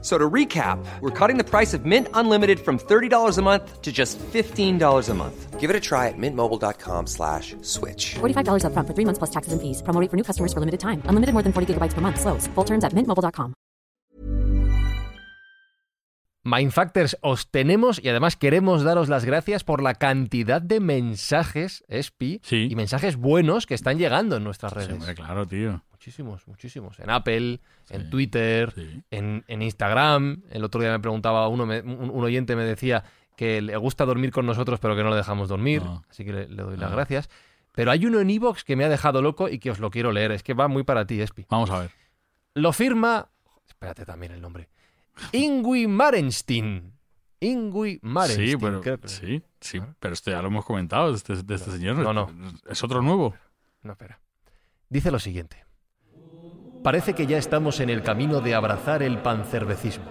So to recap, we're cutting the price of Mint Unlimited from $30 a month to just $15 a month. Give it a try at mintmobile.com slash switch. $45 upfront for three months plus taxes and fees. Promo rate for new customers for limited time. Unlimited more than 40 gigabytes per month. Slows. Full terms at mintmobile.com. Mindfactors, os tenemos y además queremos daros las gracias por la cantidad de mensajes, Espi, Sí. y mensajes buenos que están llegando en nuestras Sí, redes. hombre, claro, tío. Muchísimos, muchísimos. En Apple, en Twitter, sí. en, en Instagram. El otro día me preguntaba, uno me- un, un oyente me decía que le gusta dormir con nosotros, pero que no le dejamos dormir. Ah. Así que le, le doy las Ah. gracias. Pero hay uno en Evox que me ha dejado loco y que os lo quiero leer. Es que va muy para ti, Espi. Vamos a ver. Lo firma. Espérate también el nombre. Ingui Marenstein. Ingui Marenstein. Sí, pero, creo que- sí, sí, pero esto ya lo hemos comentado de este, de este señor. No, no. Es otro nuevo. No, espera. Dice lo siguiente. Parece que ya estamos en el camino de abrazar el pancervecismo.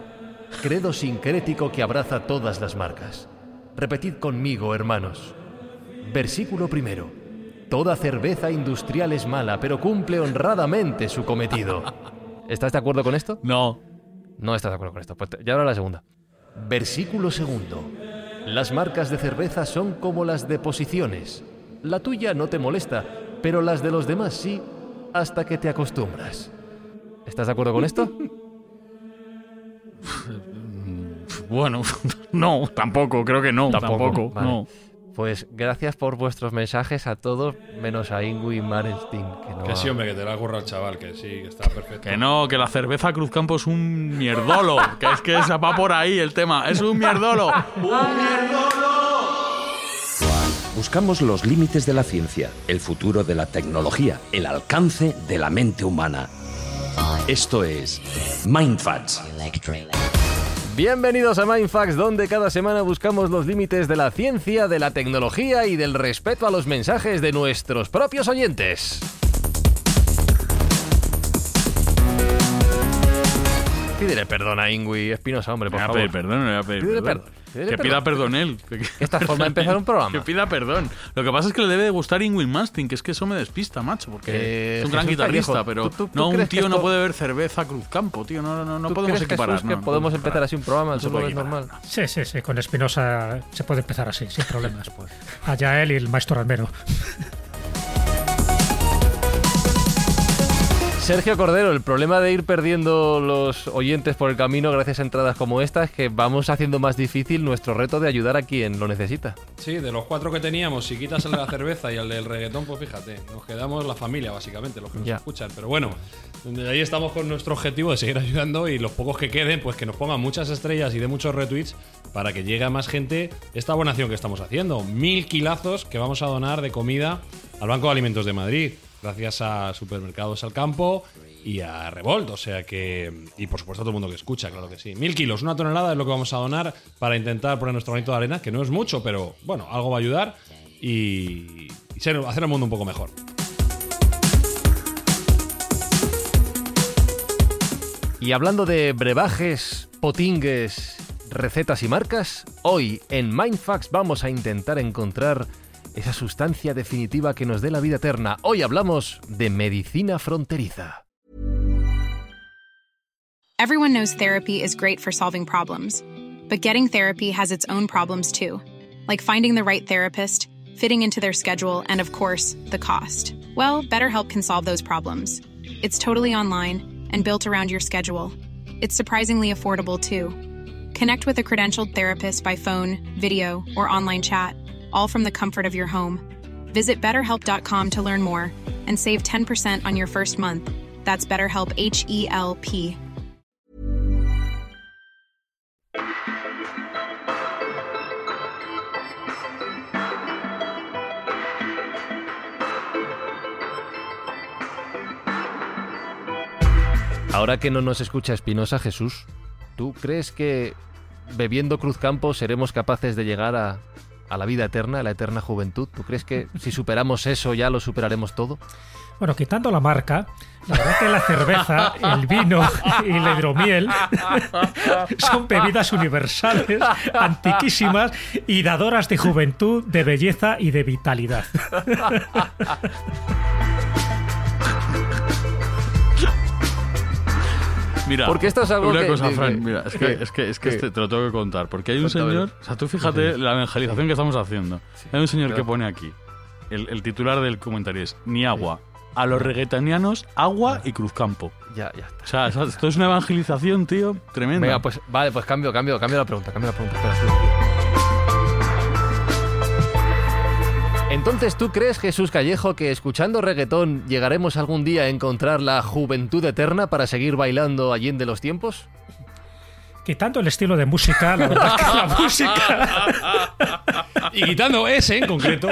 Credo sincrético que abraza todas las marcas. Repetid conmigo, hermanos. Versículo primero. Toda cerveza industrial es mala, pero cumple honradamente su cometido. ¿Estás de acuerdo con esto? No. No estás de acuerdo con esto. Pues ya ahora la segunda. Versículo segundo. Las marcas de cerveza son como las deposiciones. La tuya no te molesta, pero las de los demás sí, hasta que te acostumbras. ¿Estás de acuerdo con esto? Bueno, no, tampoco, creo que no. Tampoco, Vale. no. Pues gracias por vuestros mensajes a todos, menos a Ingui Marenstein. Que no Que sí, hombre, que te la el chaval, que sí, que está perfecto. Que no, que la cerveza Cruzcampo es un mierdolo. que es que se va por ahí el tema. Es un mierdolo. Buscamos los límites de la ciencia, el futuro de la tecnología, el alcance de la mente humana. Esto es Mindfacts. Bienvenidos a Mindfax, donde cada semana buscamos los límites de la ciencia, de la tecnología y del respeto a los mensajes de nuestros propios oyentes. Pídele perdón a Ingui Espinosa, hombre, por Me voy a favor. pedir perdón, me voy a pedir Pídele perdón. perdón, pídele Que perdón. pida perdón él. Esta forma de empezar un programa. Que pida perdón. Lo que pasa es que le debe de gustar Ingrid Mastin, que es que eso me despista, macho, porque Eh, es un gran Jesús guitarrista, pero ¿tú- tú- tú no, un tío no esto- puede ver cerveza Cruzcampo, tío, no, no, no ¿Tú podemos crees, equiparar. Jesús, no, que no podemos empezar así un programa? No se ¿Tú lo puede ves equiparar, normal? Sí, sí, sí, con Espinosa se puede empezar así, sin problemas. Pues. Allá él y el maestro Almero. Sergio Cordero, el problema de ir perdiendo los oyentes por el camino gracias a entradas como esta es que vamos haciendo más difícil nuestro reto de ayudar a quien lo necesita. Sí, de los cuatro que teníamos, si quitas el de la cerveza y el del reggaetón, pues fíjate, nos quedamos la familia, básicamente, los que nos Ya. escuchan. Pero bueno, de ahí estamos con nuestro objetivo de seguir ayudando y los pocos que queden, pues que nos pongan muchas estrellas y de muchos retweets para que llegue a más gente esta buena acción que estamos haciendo. Mil kilazos que vamos a donar de comida al Banco de Alimentos de Madrid, gracias a Supermercados al Campo y a Revolt, o sea que. Y por supuesto a todo el mundo que escucha, claro que sí. Mil kilos, una tonelada es lo que vamos a donar para intentar poner nuestro granito de arena, que no es mucho, pero bueno, algo va a ayudar y, y hacer el mundo un poco mejor. Y hablando de brebajes, potingues, recetas y marcas, hoy en Mindfax vamos a intentar encontrar esa sustancia definitiva que nos dé la vida eterna. Hoy hablamos de medicina fronteriza. Everyone knows therapy is great for solving problems, but getting therapy has its own problems too, like finding the right therapist, fitting into their schedule, and of course, the cost. Well, BetterHelp can solve those problems. It's totally online and built around your schedule. It's surprisingly affordable too. Connect with a credentialed therapist by phone, video, or online chat, all from the comfort of your home. Visit betterhelp.com to learn more and save 10% on your first month. That's BetterHelp H E L P. Ahora que no nos escucha Espinosa Jesús, ¿tú crees que bebiendo Cruzcampo seremos capaces de llegar a, a la vida eterna, a la eterna juventud? ¿Tú crees que si superamos eso ya lo superaremos todo? Bueno, quitando la marca, la verdad que la cerveza, el vino y la hidromiel son bebidas universales, antiquísimas y dadoras de juventud, de belleza y de vitalidad. Mira, Porque esto es algo una que- cosa, que- Fran, mira, es que, es que, es que este te lo tengo que contar. Porque hay un señor, o sea, tú fíjate la evangelización que estamos haciendo. Hay un señor que pone aquí, el, el titular del comentario es, ni agua. A los reggaetonianos, agua y Cruzcampo. Ya, ya está. O sea, esto es una evangelización, tío, tremenda. Venga, pues vale, pues cambio, cambio, cambio la pregunta, cambio la pregunta. Espera, espera. Entonces, ¿tú crees, Jesús Callejo, que escuchando reggaetón llegaremos algún día a encontrar la juventud eterna para seguir bailando allende los tiempos? Quitando el estilo de música, la verdad que la música Y quitando ese en concreto.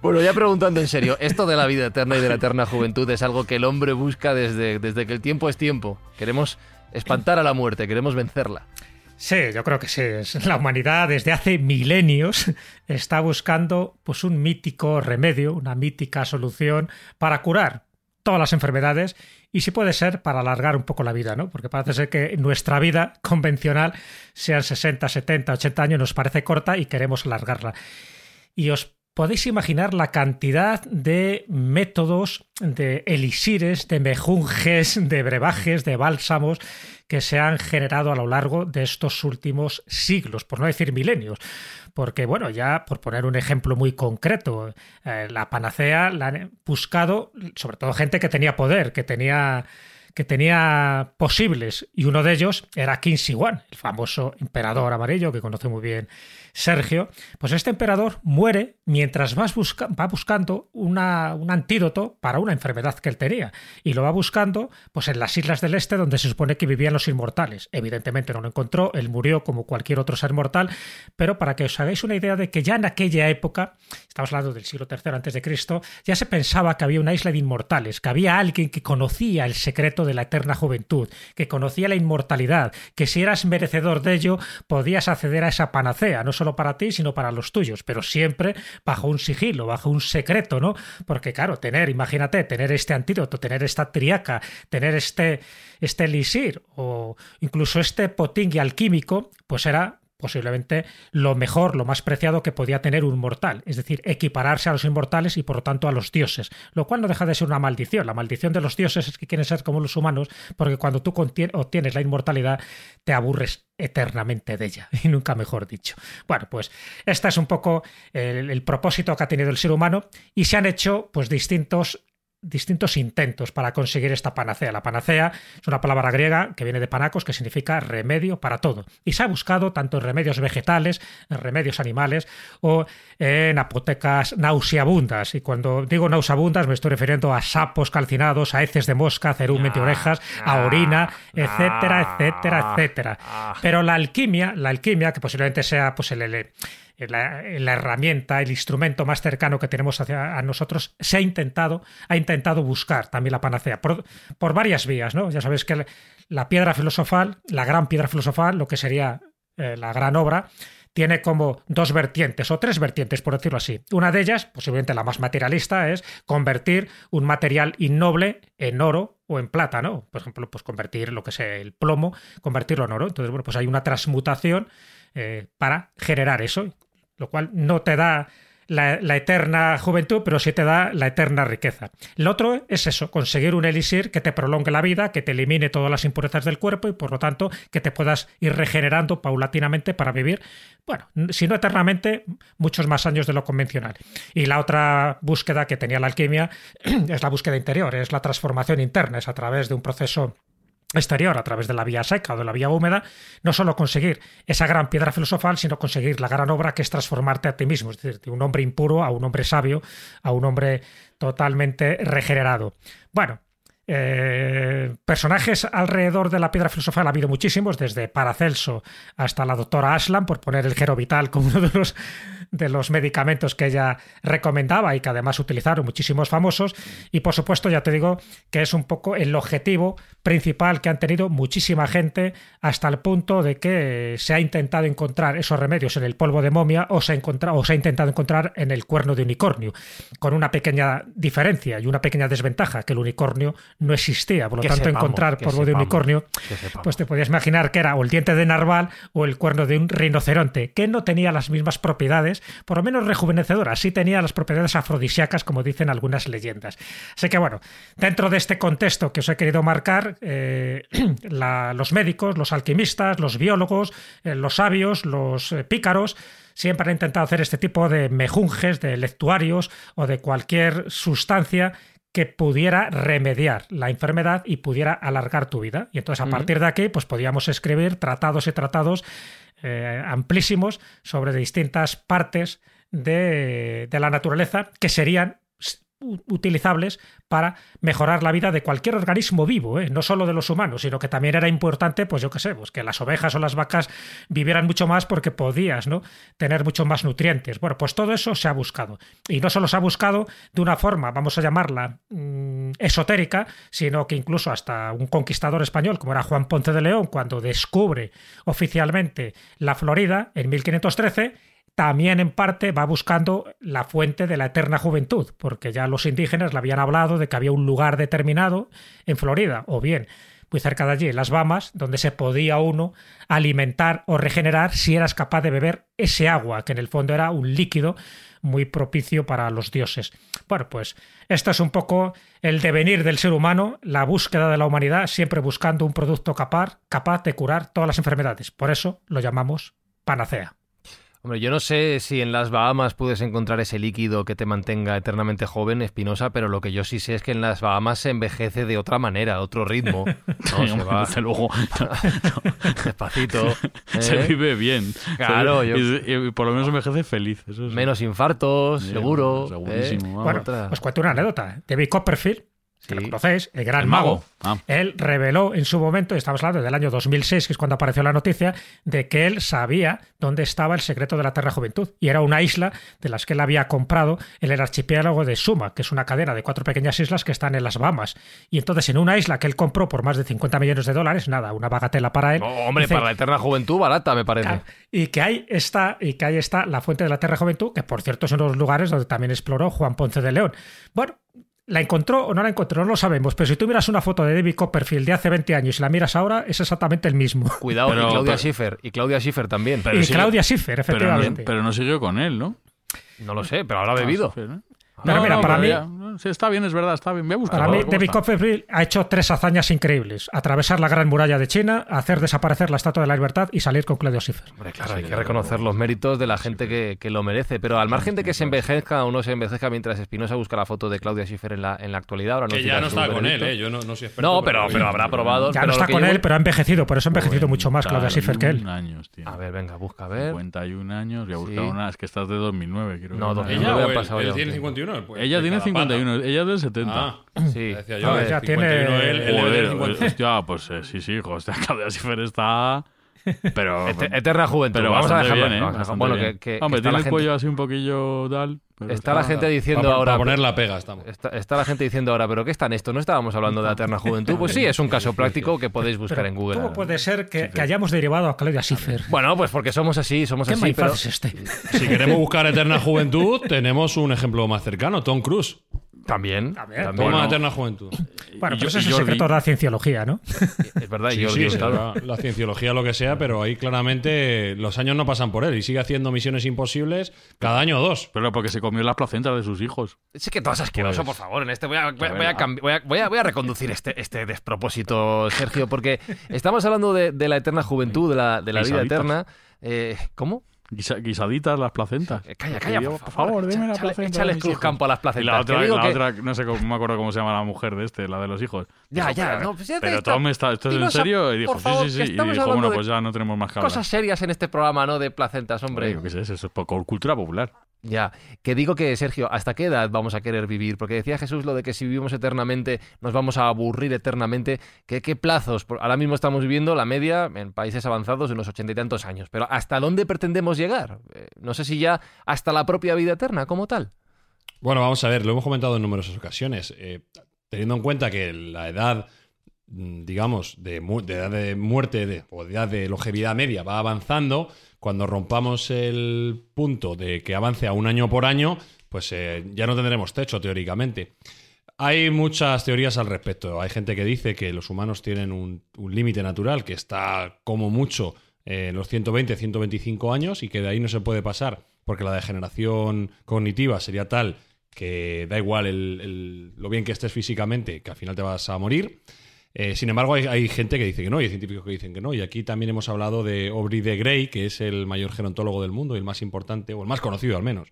Bueno, ya preguntando en serio, esto de la vida eterna y de la eterna juventud es algo que el hombre busca desde, desde que el tiempo es tiempo. Queremos espantar a la muerte, queremos vencerla. Sí, yo creo que sí. La humanidad desde hace milenios está buscando pues, un mítico remedio, una mítica solución para curar todas las enfermedades y si puede ser para alargar un poco la vida, ¿no? Porque parece ser que nuestra vida convencional, sean 60, 70, 80 años, nos parece corta y queremos alargarla. Y os podéis imaginar la cantidad de métodos, de elixires, de mejunjes, de brebajes, de bálsamos que se han generado a lo largo de estos últimos siglos, por no decir milenios. Porque, bueno, ya por poner un ejemplo muy concreto, eh, la panacea la han buscado sobre todo gente que tenía poder, que tenía que tenía posibles y uno de ellos era Qin Shi Huang, el famoso emperador amarillo que conoce muy bien Sergio. Pues este emperador muere mientras va buscando una- un antídoto para una enfermedad que él tenía y lo va buscando pues en las islas del este donde se supone que vivían los inmortales. Evidentemente no lo encontró, él murió como cualquier otro ser mortal, pero para que os hagáis una idea de que ya en aquella época, estamos hablando del siglo III Cristo, ya se pensaba que había una isla de inmortales, que había alguien que conocía el secreto de la eterna juventud, que conocía la inmortalidad, que si eras merecedor de ello podías acceder a esa panacea, para ti, sino para los tuyos, pero siempre bajo un sigilo, bajo un secreto, ¿no? Porque claro, tener, imagínate, tener este antídoto, tener esta triaca, tener este, este elixir o incluso este potingue alquímico, pues era posiblemente lo mejor, lo más preciado que podía tener un mortal, es decir, equipararse a los inmortales y por lo tanto a los dioses, lo cual no deja de ser una maldición. La maldición de los dioses es que quieren ser como los humanos, porque cuando tú obtienes la inmortalidad te aburres eternamente de ella, y nunca mejor dicho. Bueno, pues este es un poco el, el propósito que ha tenido el ser humano y se han hecho pues distintos distintos intentos para conseguir esta panacea. La panacea es una palabra griega que viene de panacos, que significa remedio para todo. Y se ha buscado tanto en remedios vegetales, en remedios animales o en apotecas nauseabundas. Y cuando digo nauseabundas me estoy refiriendo a sapos calcinados, a heces de mosca, a cerumen de orejas, a orina, etcétera, etcétera, etcétera. Pero la alquimia, la alquimia, que posiblemente sea pues el, el- la, la herramienta, el instrumento más cercano que tenemos hacia a nosotros, se ha intentado, ha intentado buscar también la panacea por, varias vías, ¿no? Ya sabéis que la- piedra filosofal, la gran piedra filosofal, lo que sería eh, la gran obra, tiene como dos vertientes o tres vertientes, por decirlo así. Una de ellas, posiblemente la más materialista, es convertir un material innoble en oro o en plata, ¿no? Por ejemplo, pues convertir lo que es el plomo, convertirlo en oro. Entonces, bueno, pues hay una transmutación eh, para generar eso, lo cual no te da la, eterna juventud, pero sí te da la eterna riqueza. Lo otro es eso, conseguir un elixir que te prolongue la vida, que te elimine todas las impurezas del cuerpo y por lo tanto que te puedas ir regenerando paulatinamente para vivir, bueno, si no eternamente, muchos más años de lo convencional. Y la otra búsqueda que tenía la alquimia es la búsqueda interior, es la transformación interna, es a través de un proceso exterior a través de la vía seca o de la vía húmeda, no solo conseguir esa gran piedra filosofal, sino conseguir la gran obra que es transformarte a ti mismo, es decir, de un hombre impuro a un hombre sabio, a un hombre totalmente regenerado. Bueno, eh, personajes alrededor de la piedra filosofal ha habido muchísimos, desde Paracelso hasta la doctora Aslan, por poner el Gero Vital como uno de los, de los medicamentos que ella recomendaba y que además utilizaron muchísimos famosos. Y por supuesto, ya te digo que es un poco el objetivo principal que han tenido muchísima gente hasta el punto de que se ha intentado encontrar esos remedios en el polvo de momia o se ha, encontrado, o se ha intentado encontrar en el cuerno de unicornio, con una pequeña diferencia y una pequeña desventaja, que el unicornio no existía. Por lo Que tanto, sepamos, encontrar polvo de unicornio, pues te podías imaginar que era o el diente de narval o el cuerno de un rinoceronte, que no tenía las mismas propiedades, por lo menos rejuvenecedoras, sí tenía las propiedades afrodisíacas, como dicen algunas leyendas. Así que bueno, dentro de este contexto que os he querido marcar, eh, la- los médicos, los alquimistas, los biólogos, eh, los sabios, los eh, pícaros, siempre han intentado hacer este tipo de mejunjes, de lectuarios o de cualquier sustancia que pudiera remediar la enfermedad y pudiera alargar tu vida. Y entonces a partir de aquí, pues podíamos escribir tratados y tratados eh, amplísimos sobre distintas partes de, de la naturaleza que serían utilizables para mejorar la vida de cualquier organismo vivo, ¿eh? no solo de los humanos, sino que también era importante, pues yo qué sé, pues que las ovejas o las vacas vivieran mucho más porque podías ¿no? tener mucho más nutrientes. Bueno, pues todo eso se ha buscado. Y no solo se ha buscado de una forma, vamos a llamarla mm, esotérica, sino que incluso hasta un conquistador español, como era Juan Ponce de León, cuando descubre oficialmente la Florida en 1513, también en parte va buscando la fuente de la eterna juventud, porque ya los indígenas le habían hablado de que había un lugar determinado en Florida, o bien muy cerca de allí, en las Bahamas, donde se podía uno alimentar o regenerar si eras capaz de beber ese agua, que en el fondo era un líquido muy propicio para los dioses. Bueno, pues esto es un poco el devenir del ser humano, la búsqueda de la humanidad, siempre buscando un producto capaz, capaz de curar todas las enfermedades. Por eso lo llamamos panacea. Hombre, yo no sé si en las Bahamas puedes encontrar ese líquido que te mantenga eternamente joven, Espinosa, pero lo que yo sí sé es que en las Bahamas se envejece de otra manera, otro ritmo. No, se va Desde luego. despacito. Se ¿eh? vive bien. Claro, yo- y, y por lo menos envejece feliz. Eso sí. Menos infartos, Sí, seguro. segurísimo, ¿eh? Bueno, os cuento una anécdota. David Copperfield, que lo Sí. conocéis, el gran El mago. mago. Ah. Él reveló en su momento, estamos hablando del año 2006, que es cuando apareció la noticia, de que él sabía dónde estaba el secreto de la Terra Juventud. Y era una isla de las que él había comprado en el archipiélago de Suma, que es una cadena de cuatro pequeñas islas que están en las Bahamas. Y entonces, en una isla que él compró por más de 50 millones de dólares, nada, una bagatela para él. No, hombre, dice, para la eterna juventud, barata, me parece. Y que ahí está, y que ahí está la fuente de la Tierra Juventud, que por cierto es uno de los lugares donde también exploró Juan Ponce de León. Bueno, ¿la encontró o no la encontró? No lo sabemos, pero si tú miras una foto de David Copperfield de hace 20 años y la miras ahora, es exactamente el mismo. Cuidado, Pero- y Claudia pero- Schiffer. Y Claudia Schiffer también. Pero y sigue- Claudia Schiffer, Pero no, efectivamente. pero no siguió con él, ¿no? No lo sé, pero habrá bebido. Ah, ¿no? Pero mira, para mí- está bien, es verdad, está bien. Voy a buscar. Para mí, David Copperfield ha hecho tres hazañas increíbles: atravesar la gran muralla de China, hacer desaparecer la estatua de la libertad y salir con Claudio Schiffer. Claro, hay que reconocer los méritos de la gente que, que lo merece, pero al margen de que se envejezca o no se envejezca mientras Espinosa busca la foto de Claudia Schiffer en la, en la actualidad. Ahora no que ya no está con él, ¿eh? yo no, no soy experto. No, pero, pero habrá probado. Ya no está con él, pero ha envejecido, por eso ha envejecido mucho más Claudia Schiffer que él. Años. A ver, venga, busca, a ver. 51 años, voy a buscar sí. una, es que estás de 2009, creo. No, 2009 ella, pasado él, ya. Él tiene 51. Pues, ella tiene 51. Ah. ella es del 70. Ah. Sí. Decía ah, tiene... él, él Joder, hostia, pues eh, sí, sí, hijo, hostia, Claudia Schiffer está... Pero, eterna juventud. Pero vamos a dejarlo. bien, eh, vamos a dejarlo. Bueno, que, que- Hombre, tiene el cuello así un poquillo tal. está la gente diciendo para, ahora. poner la pega, estamos. Está, la gente diciendo ahora, pero ¿qué están esto? No estábamos hablando de eterna juventud. Pues sí, es un caso práctico que podéis buscar en Google. ¿Cómo puede ser que, hayamos derivado a Claudia Schiffer? Bueno, pues porque somos así, somos así, este. Si queremos buscar eterna juventud, tenemos un ejemplo más cercano, Tom Cruise. También, ver, también. Toma eterna juventud. Bueno, Y pero yo- ese es el Jordi- secreto de la cienciología, ¿no? Es verdad, y Sí, Jordi sí, Hurtado. la, la cienciología, lo que sea, pero ahí claramente los años no pasan por él y sigue haciendo misiones imposibles cada año o dos. Pero porque se comió las placentas de sus hijos. Sí que todo es asqueroso, Pues- por favor. En este voy a, voy a- voy a ver, cambi- voy a- voy a- voy a reconducir este, este despropósito, Sergio, porque estamos hablando de, de la eterna juventud, de la, de la vida eterna. Eh, ¿Cómo? Guisa- guisaditas las placentas. Eh, Calla, calla, por favor. dime la placenta. échale campo a las Y placentas. la que otra, la que- otra, no sé cómo no me acuerdo cómo se llama la mujer de este, la de los hijos. Ya, Dijo, ya, no, pues ya pero está. Tom, está, ¿esto es en serio? Y dijo, favor, sí, sí, sí. Y dijo, bueno, pues ya no tenemos más que hablar. Cosas serias en este programa, ¿no? De placentas, hombre. Qué sé, eso es poco cultura popular. Ya, que digo que, Sergio, ¿hasta qué edad vamos a querer vivir? Porque decía Jesús lo de que si vivimos eternamente nos vamos a aburrir eternamente. ¿Qué, qué plazos? Ahora mismo estamos viviendo la media en países avanzados de unos ochenta y tantos años. Pero ¿hasta dónde pretendemos llegar? Eh, No sé si ya hasta la propia vida eterna como tal. Bueno, vamos a ver, lo hemos comentado en numerosas ocasiones. Eh, teniendo en cuenta que la edad, mm, digamos, de, de edad de muerte de, o de edad de longevidad media va avanzando, cuando rompamos el punto de que avance a un año por año, pues eh, ya no tendremos techo, teóricamente. Hay muchas teorías al respecto. Hay gente que dice que los humanos tienen un, límite natural que está como mucho eh, en los 120, 125 años y que de ahí no se puede pasar porque la degeneración cognitiva sería tal que da igual el- lo bien que estés físicamente, que al final te vas a morir. Eh, sin embargo, hay, hay gente que dice que no, y hay científicos que dicen que no. Y aquí también hemos hablado de Aubrey de Grey, que es el mayor gerontólogo del mundo y el más importante, o el más conocido al menos.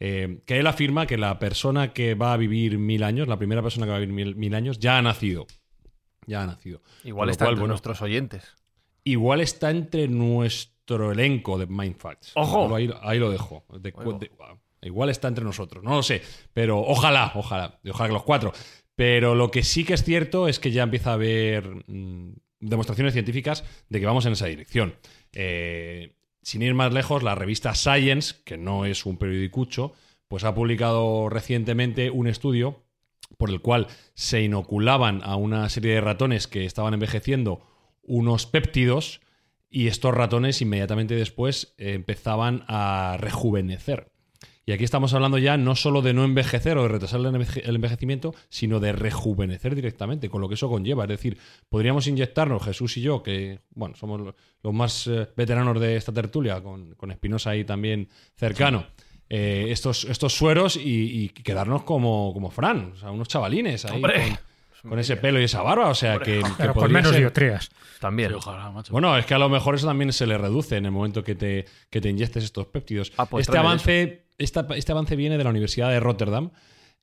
Eh, que él afirma que la persona que va a vivir mil años, la primera persona que va a vivir mil, mil años, ya ha nacido. Ya ha nacido. Igual está cual, entre bueno, nuestros oyentes. Igual está entre nuestro elenco de Mindfacts. ¡Ojo! Ahí, ahí lo dejo. De- Oigo. de- igual está entre nosotros, no lo sé. Pero ojalá, ojalá. Ojalá que los cuatro. Pero lo que sí que es cierto es que ya empieza a haber mm, demostraciones científicas de que vamos en esa dirección. Eh, sin ir más lejos, la revista Science, que no es un periodicucho, pues ha publicado recientemente un estudio por el cual se inoculaban a una serie de ratones que estaban envejeciendo unos péptidos y estos ratones inmediatamente después empezaban a rejuvenecer. Y aquí estamos hablando ya no solo de no envejecer o de retrasar el enveje- el envejecimiento, sino de rejuvenecer directamente, con lo que eso conlleva. Es decir, podríamos inyectarnos, Jesús y yo, que bueno, somos lo- los más eh, veteranos de esta tertulia, con, con Espinosa ahí también cercano, eh, estos, estos sueros y, y quedarnos como, como Fran, o sea, unos chavalines ahí. ¡Hombre! Con, con ese pelo y esa barba, o sea, que, que Pero con menos ser- diotrías. También. Sí, ojalá, macho. bueno, es que a lo mejor eso también se le reduce en el momento que te, que te inyectes estos péptidos. Ah, pues este, avance, este avance viene de la Universidad de Rotterdam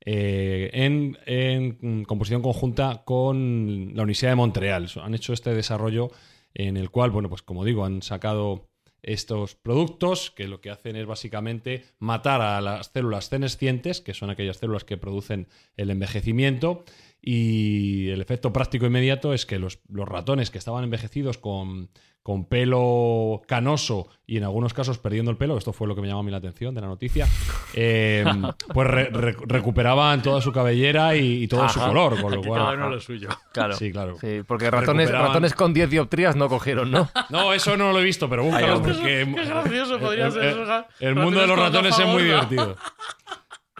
eh, en, en composición conjunta con la Universidad de Montreal. Han hecho este desarrollo en el cual, bueno, pues como digo, han sacado estos productos que lo que hacen es básicamente matar a las células senescientes, que son aquellas células que producen el envejecimiento, y el efecto práctico inmediato es que los, los ratones que estaban envejecidos con, con pelo canoso y en algunos casos perdiendo el pelo, esto fue lo que me llamó a mí la atención de la noticia, eh, pues re- re- recuperaban toda su cabellera y, y todo su color, con lo Aquí cual... cada uno lo suyo. Claro. Sí, claro. Sí, porque ratones, Recuperaban- ratones con 10 dioptrías no cogieron, ¿no? No, eso no lo he visto, pero búscalo porque... Qué gracioso podría el, ser el- mundo de los Ratones es muy divertido.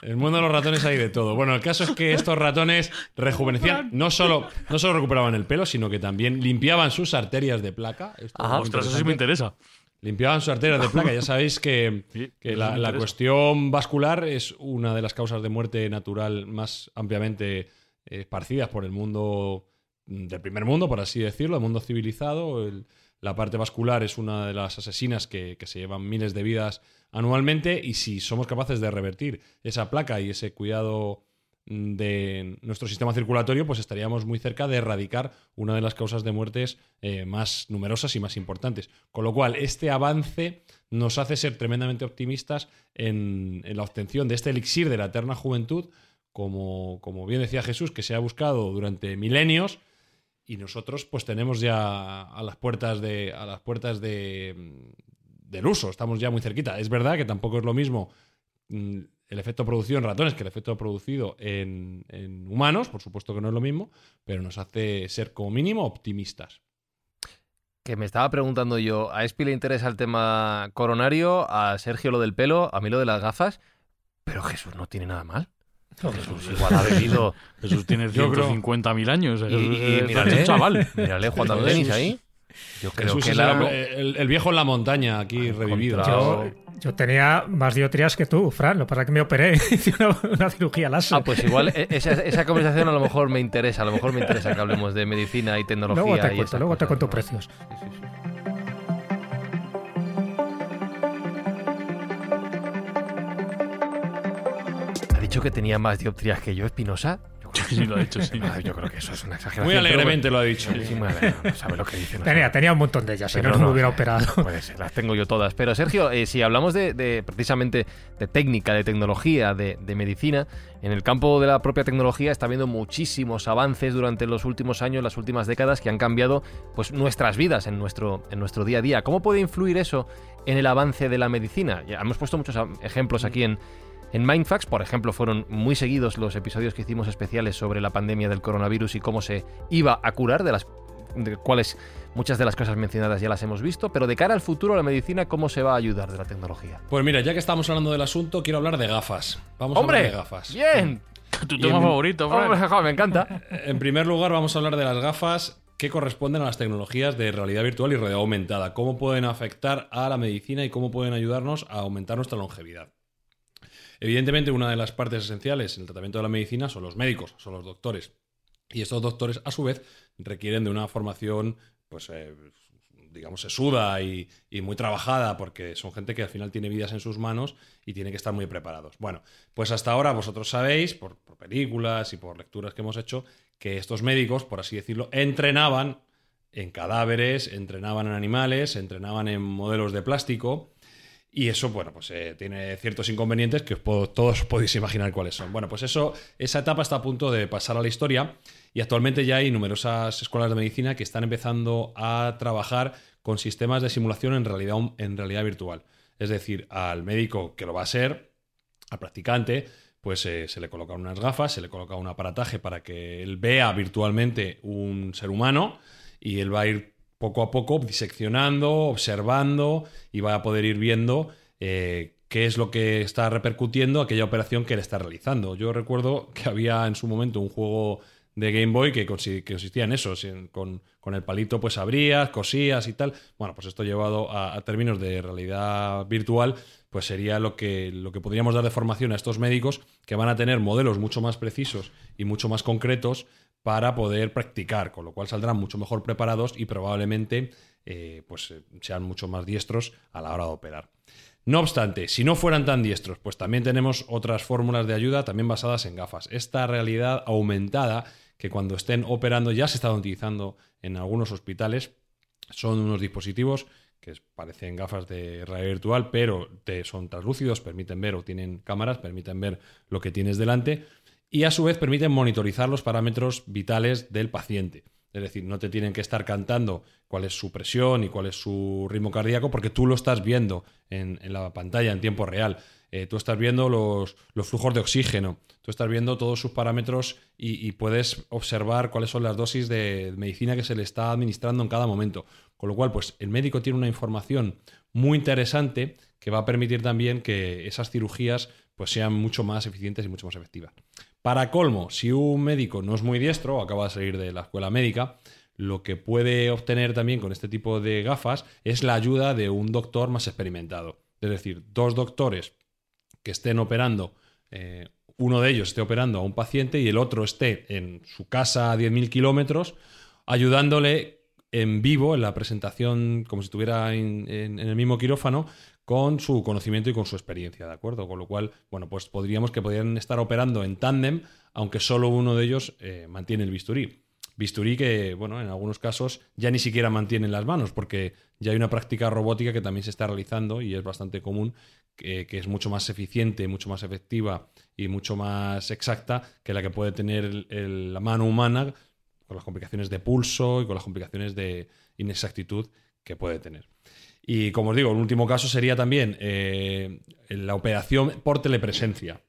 El mundo de los ratones hay de todo. Bueno, el caso es que estos ratones rejuvenecían, no solo, no solo recuperaban el pelo, sino que también limpiaban sus arterias de placa. Esto es Ajá. muy Ostras, eso sí me interesa. Limpiaban sus arterias de placa. Ya sabéis que, Sí, que eso la, cuestión vascular es una de las causas de muerte natural más ampliamente eh, esparcidas por el mundo mm, del primer mundo, por así decirlo, el mundo civilizado. El- la parte vascular es una de las asesinas que, que se llevan miles de vidas anualmente y si somos capaces de revertir esa placa y ese cuidado mm, de nuestro sistema circulatorio, pues estaríamos muy cerca de erradicar una de las causas de muertes eh, más numerosas y más importantes. Con lo cual, este avance nos hace ser tremendamente optimistas en, en la obtención de este elixir de la eterna juventud, como, como bien decía Jesús, que se ha buscado durante milenios. Y nosotros, pues tenemos ya a las puertas de. a las puertas de. del uso. Estamos ya muy cerquita. Es verdad que tampoco es lo mismo mm, el efecto producido en ratones que el efecto producido en, en humanos, por supuesto que no es lo mismo, pero nos hace ser como mínimo optimistas. Que me estaba preguntando yo, a Espi le interesa el tema coronario, a Sergio lo del pelo, a mí lo de las gafas, pero Jesús no tiene nada mal. Jesús igual ha bebido Jesús tiene Yo creo- 150.000 años. y, y es mírale, chaval. mírale jugando tenis ahí. Yo creo Jesús que es la- el, el- viejo en la montaña aquí revivido. encontrado- Yo, yo tenía más diotrías que tú, Fran. Lo que pasa es que me operé. Hice una, una cirugía láser. Ah, pues igual e- esa, esa conversación a lo mejor me interesa, a lo mejor me interesa que hablemos de medicina y tecnología. luego te y cuento, luego te cosas, cuento ¿no? precios. Sí, sí, sí. Dicho que tenía más dioptrías que yo, Espinosa. Yo creo Sí, lo ha dicho, sí. Ah, Yo creo que eso es una exageración. Muy alegremente lo ha dicho. Sí, muy alegre, no sabe lo que dice. no Tenía, sabe. tenía un montón de ellas, si no, no me hubiera operado. Puede ser, las tengo yo todas. Pero Sergio, eh, si hablamos de, de, precisamente de técnica, de tecnología, de, de medicina, en el campo de la propia tecnología está habiendo muchísimos avances durante los últimos años, las últimas décadas, que han cambiado pues, nuestras vidas en nuestro, en nuestro día a día. ¿Cómo puede influir eso en el avance de la medicina? Ya hemos puesto muchos ejemplos aquí en, en Mindfax, por ejemplo, fueron muy seguidos los episodios que hicimos especiales sobre la pandemia del coronavirus y cómo se iba a curar, de las de cuales muchas de las cosas mencionadas ya las hemos visto, pero de cara al futuro, la medicina, ¿cómo se va a ayudar de la tecnología? Pues mira, ya que estamos hablando del asunto, quiero hablar de gafas. Vamos a ¡Hombre! hablar de gafas. ¡Bien! Tu tema favorito. Hombre, me encanta. En primer lugar, vamos a hablar de las gafas que corresponden a las tecnologías de realidad virtual y realidad aumentada. Cómo pueden afectar a la medicina y cómo pueden ayudarnos a aumentar nuestra longevidad. Evidentemente, una de las partes esenciales en el tratamiento de la medicina son los médicos, son los doctores. Y estos doctores, a su vez, requieren de una formación, pues, eh, digamos, sesuda y, y muy trabajada, porque son gente que al final tiene vidas en sus manos y tiene que estar muy preparados. Bueno, pues hasta ahora vosotros sabéis, por, por películas y por lecturas que hemos hecho, que estos médicos, por así decirlo, entrenaban en cadáveres, entrenaban en animales, entrenaban en modelos de plástico. Y eso, bueno, pues eh, tiene ciertos inconvenientes que os puedo- todos podéis imaginar cuáles son. Bueno, pues eso, esa etapa está a punto de pasar a la historia y actualmente ya hay numerosas escuelas de medicina que están empezando a trabajar con sistemas de simulación en realidad, en realidad virtual. Es decir, al médico que lo va a ser, al practicante, pues eh, se le colocan unas gafas, se le coloca un aparataje para que él vea virtualmente un ser humano y él va a ir poco a poco diseccionando, observando y va a poder ir viendo eh, qué es lo que está repercutiendo aquella operación que él está realizando. Yo recuerdo que había en su momento un juego de Game Boy que, consi- que consistía en eso, con, con el palito pues abrías, cosías y tal. Bueno, pues esto llevado a, a términos de realidad virtual, pues sería lo que, lo que podríamos dar de formación a estos médicos que van a tener modelos mucho más precisos y mucho más concretos para poder practicar, con lo cual saldrán mucho mejor preparados y probablemente eh, pues, eh, sean mucho más diestros a la hora de operar. No obstante, si no fueran tan diestros, pues también tenemos otras fórmulas de ayuda también basadas en gafas. Esta realidad aumentada que cuando estén operando ya se está utilizando en algunos hospitales son unos dispositivos que parecen gafas de realidad virtual, pero te- son translúcidos, permiten ver o tienen cámaras, permiten ver lo que tienes delante y a su vez permiten monitorizar los parámetros vitales del paciente. Es decir, no te tienen que estar cantando cuál es su presión y cuál es su ritmo cardíaco porque tú lo estás viendo en, la pantalla en tiempo real. Eh, tú estás viendo los, los flujos de oxígeno, tú estás viendo todos sus parámetros y, y puedes observar cuáles son las dosis de medicina que se le está administrando en cada momento. Con lo cual, pues el médico tiene una información muy interesante que va a permitir también que esas cirugías pues, sean mucho más eficientes y mucho más efectivas. Para colmo, si un médico no es muy diestro o acaba de salir de la escuela médica, lo que puede obtener también con este tipo de gafas es la ayuda de un doctor más experimentado. Es decir, dos doctores que estén operando, eh, uno de ellos esté operando a un paciente y el otro esté en su casa a 10.000 kilómetros, ayudándole en vivo, en la presentación, como si estuviera en, el mismo quirófano, con su conocimiento y con su experiencia, ¿de acuerdo? Con lo cual, bueno, pues podríamos que podrían estar operando en tándem, aunque solo uno de ellos eh, mantiene el bisturí. Bisturí que, bueno, en algunos casos ya ni siquiera mantiene en las manos, porque ya hay una práctica robótica que también se está realizando y es bastante común, que, es mucho más eficiente, mucho más efectiva y mucho más exacta que la que puede tener la mano humana con las complicaciones de pulso y con las complicaciones de inexactitud que puede tener. Y como os digo, el último caso sería también eh, la operación por telepresencia,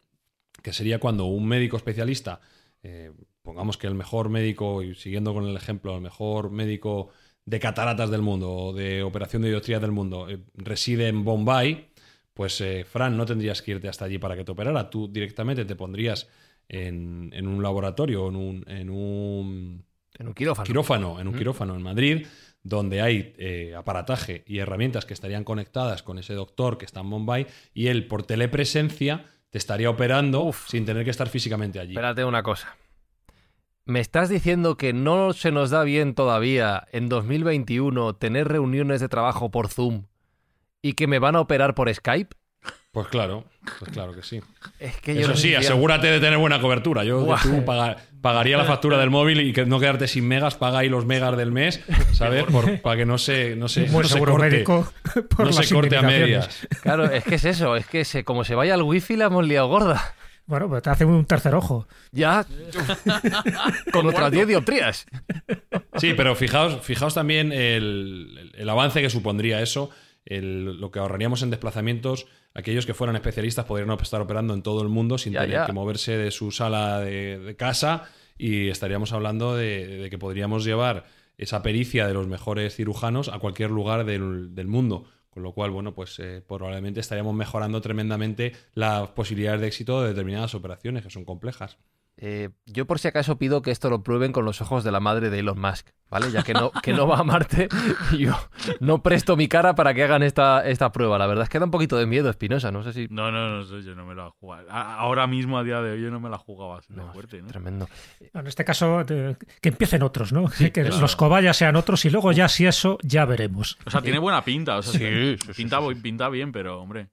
que sería cuando un médico especialista, eh, pongamos que el mejor médico, y siguiendo con el ejemplo, el mejor médico de cataratas del mundo o de operación de dioptría del mundo, eh, reside en Bombay, pues Fran, no tendrías que irte hasta allí para que te operara. Tú directamente te pondrías en, en un laboratorio, en un, en un En un quirófano. quirófano, en un quirófano en Madrid, donde hay eh, aparataje y herramientas que estarían conectadas con ese doctor que está en Bombay y él por telepresencia te estaría operando sin tener que estar físicamente allí. Espérate una cosa. ¿Me estás diciendo que no se nos da bien todavía en 2021 tener reuniones de trabajo por Zoom y que me van a operar por Skype? Pues claro, pues claro que sí. Es que yo Eso sí, asegúrate de tener buena cobertura. Yo Buah. tú paga- pagaría la factura del móvil y que no quedarte sin megas, paga ahí los megas del mes, ¿sabes? Por- para que no se, no se, no se corte, médico por no se corte a medias. Claro, es que es eso, es que se, como se vaya al wifi la hemos liado gorda. Bueno, pues te hace un tercer ojo. Ya. con otras 10 dioptrías. Sí, pero fijaos, fijaos también el, el- el avance que supondría eso, el- lo que ahorraríamos en desplazamientos. Aquellos que fueran especialistas podrían estar operando en todo el mundo sin Ya, tener ya. que moverse de su sala de, de casa y estaríamos hablando de, de que podríamos llevar esa pericia de los mejores cirujanos a cualquier lugar del, del mundo. Con lo cual, bueno, pues eh, probablemente estaríamos mejorando tremendamente las posibilidades de éxito de determinadas operaciones que son complejas. Eh, yo por si acaso pido que esto lo prueben con los ojos de la madre de Elon Musk, ¿vale? Ya que no, que no va a Marte, y yo no presto mi cara para que hagan esta, esta prueba. La verdad es que da un poquito de miedo, Espinosa. No sé si... No, no, no sé, yo no me la jugado. Ahora mismo, a día de hoy, yo no me la jugaba así de No, fuerte, ¿no? Tremendo. En este caso, que empiecen otros, ¿no? que claro. los cobayas sean otros y luego ya si eso, ya veremos. O sea, tiene buena pinta. O sea, Sí, sí, sí, pinta, sí, pinta bien, pero, hombre,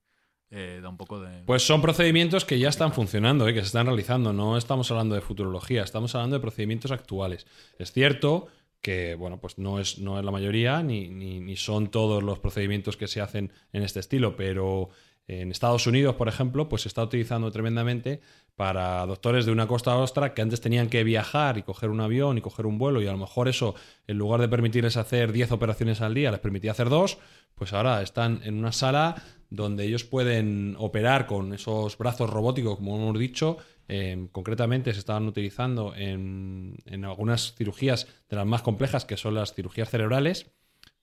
eh. Pues son procedimientos que ya están funcionando, ¿eh? que se están realizando. No estamos hablando de futurología, estamos hablando de procedimientos actuales. Es cierto que, bueno, pues no es, no es la mayoría, ni, ni, ni son todos los procedimientos que se hacen en este estilo, pero en Estados Unidos, por ejemplo, pues se está utilizando tremendamente para doctores de una costa a otra que antes tenían que viajar y coger un avión y coger un vuelo y a lo mejor eso, en lugar de permitirles hacer 10 operaciones al día, les permitía hacer dos, pues ahora están en una sala donde ellos pueden operar con esos brazos robóticos, como hemos dicho. Eh, concretamente se estaban utilizando en, en algunas cirugías de las más complejas, que son las cirugías cerebrales,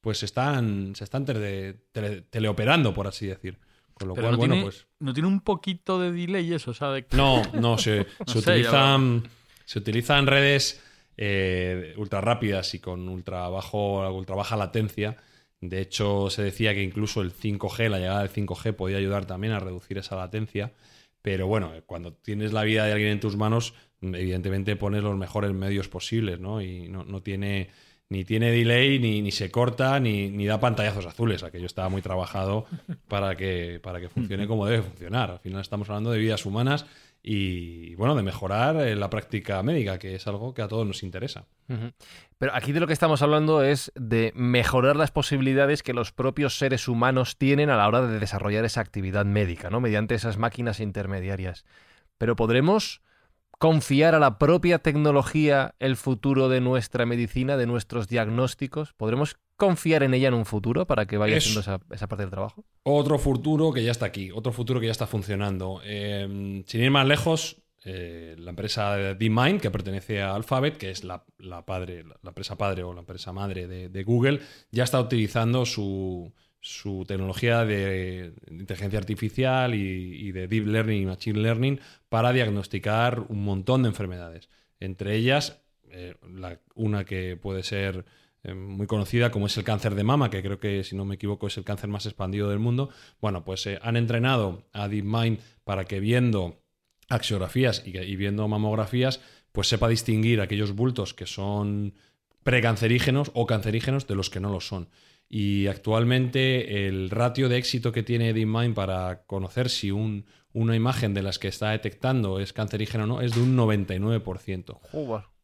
pues se están, se están tele- tele- teleoperando, por así decir. Con lo Pero cual, no, bueno, tiene, pues no tiene un poquito de delay eso, o sea, de... no, no, se, se No sé, utilizan, se utilizan redes eh, ultra rápidas y con ultra, bajo, ultra baja latencia. De hecho, se decía que incluso el 5G, la llegada del 5G, podía ayudar también a reducir esa latencia. Pero bueno, cuando tienes la vida de alguien en tus manos, evidentemente pones los mejores medios posibles, ¿no? Y no, no tiene ni tiene delay, ni, ni se corta, ni, ni da pantallazos azules. Aquello estaba muy trabajado para que, para que funcione como debe funcionar. Al final estamos hablando de vidas humanas y, bueno, de mejorar eh, la práctica médica, que es algo que a todos nos interesa. Pero aquí de lo que estamos hablando es de mejorar las posibilidades que los propios seres humanos tienen a la hora de desarrollar esa actividad médica, ¿no? Mediante esas máquinas intermediarias. Pero podremos confiar a la propia tecnología el futuro de nuestra medicina, de nuestros diagnósticos. ¿Podremos confiar en ella en un futuro para que vaya Es- haciendo esa, esa parte del trabajo? Otro futuro que ya está aquí, otro futuro que ya está funcionando. Eh, sin ir más lejos, eh, la empresa DeepMind, que pertenece a Alphabet, que es la, la padre, la empresa padre o la empresa madre de, de Google, ya está utilizando su, su tecnología de inteligencia artificial y, y de deep learning y machine learning para diagnosticar un montón de enfermedades. Entre ellas, eh, la- una que puede ser eh, muy conocida como es el cáncer de mama, que creo que, si no me equivoco, es el cáncer más expandido del mundo. Bueno, pues eh, han entrenado a DeepMind para que viendo axiografías y, viendo mamografías, pues sepa distinguir aquellos bultos que son precancerígenos o cancerígenos de los que no lo son. Y actualmente el ratio de éxito que tiene DeepMind para conocer si un- una imagen de las que está detectando es cancerígena o no es de un 99%.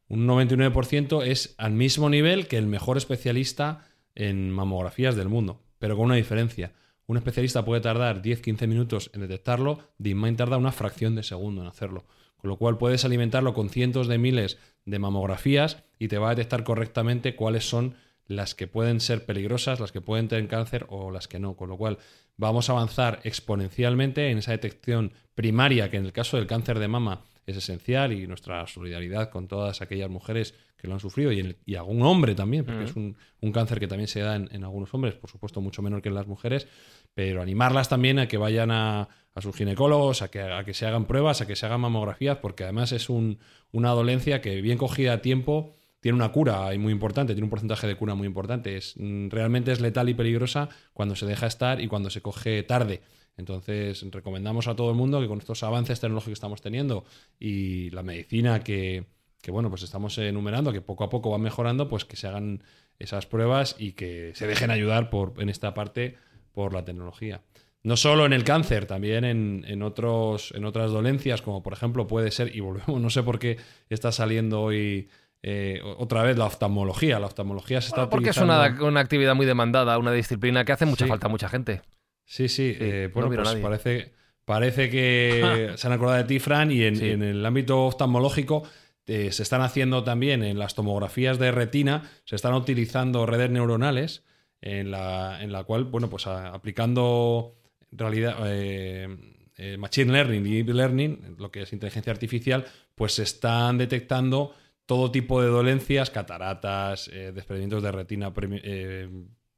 Un 99% es al mismo nivel que el mejor especialista en mamografías del mundo, pero con una diferencia. Un especialista puede tardar 10-15 minutos en detectarlo, DeepMind tarda una fracción de segundo en hacerlo. Con lo cual puedes alimentarlo con cientos de miles de mamografías y te va a detectar correctamente cuáles son las que pueden ser peligrosas, las que pueden tener cáncer o las que no. Con lo cual vamos a avanzar exponencialmente en esa detección primaria que en el caso del cáncer de mama es esencial y nuestra solidaridad con todas aquellas mujeres que lo han sufrido y, en el- y algún hombre también, porque es un, un cáncer que también se da en, en algunos hombres, por supuesto mucho menor que en las mujeres, pero animarlas también a que vayan a, a sus ginecólogos, a que, a que se hagan pruebas, a que se hagan mamografías, porque además es un- una dolencia que bien cogida a tiempo tiene una cura y muy importante, tiene un porcentaje de cura muy importante. Es, mm, realmente es letal y peligrosa cuando se deja estar y cuando se coge tarde. Entonces, recomendamos a todo el mundo que con estos avances tecnológicos que estamos teniendo y la medicina que, que, bueno, pues estamos enumerando, que poco a poco va mejorando, pues que se hagan esas pruebas y que se dejen ayudar por, en esta parte por la tecnología. no solo en el cáncer, también en, en, otros, en otras dolencias, como por ejemplo puede ser, y volvemos, no sé por qué está saliendo hoy eh, otra vez la oftalmología. La oftalmología se está Bueno, porque utilizando- es una, una actividad muy demandada, una disciplina que hace mucha Sí. falta a mucha gente. Sí, sí. Sí, eh, no bueno, pues parece, parece que se han acordado de ti, Fran, y en, Sí. en el ámbito oftalmológico eh, se están haciendo también en las tomografías de retina, se están utilizando redes neuronales en la, en la cual, bueno, pues a- aplicando realidad, eh, eh, machine learning y deep learning, lo que es inteligencia artificial, pues se están detectando todo tipo de dolencias, cataratas, desprendimientos de retina pre-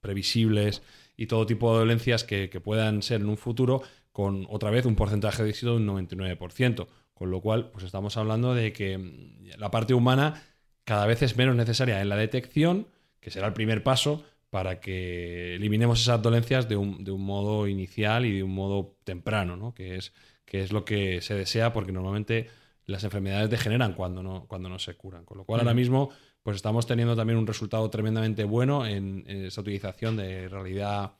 previsibles y todo tipo de dolencias que, que puedan ser en un futuro con otra vez un porcentaje de éxito de un 99%. Con lo cual, pues estamos hablando de que mm, la parte humana cada vez es menos necesaria en la detección, que será el primer paso para que eliminemos esas dolencias de un, de un modo inicial y de un modo temprano, ¿no? que, es, que es lo que se desea, porque normalmente las enfermedades degeneran cuando no, cuando no se curan. Con lo cual, ahora mismo, pues estamos teniendo también un resultado tremendamente bueno en, en esa utilización de realidad,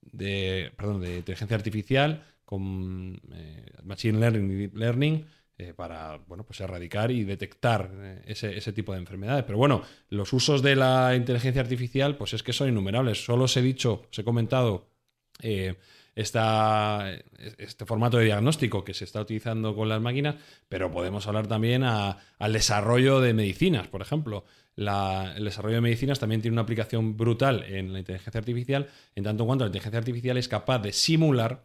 de, perdón, de inteligencia artificial con eh, machine learning y deep learning eh, para bueno, pues erradicar y detectar eh, ese, ese tipo de enfermedades. Pero bueno, los usos de la inteligencia artificial, pues es que son innumerables. Solo os he dicho, os he comentado esta- este formato de diagnóstico que se está utilizando con las máquinas, pero podemos hablar también a- al desarrollo de medicinas, por ejemplo. El desarrollo de medicinas también tiene una aplicación brutal en la inteligencia artificial, en tanto en cuanto la inteligencia artificial es capaz de simular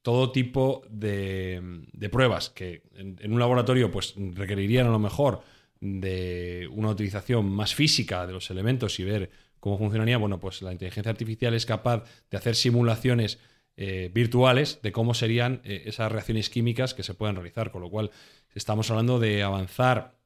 todo tipo de, de pruebas que en, en un laboratorio pues requerirían a lo mejor de una utilización más física de los elementos y ver cómo funcionaría. Bueno, pues la inteligencia artificial es capaz de hacer simulaciones eh, virtuales de cómo serían eh, esas reacciones químicas que se pueden realizar, con lo cual estamos hablando de avanzar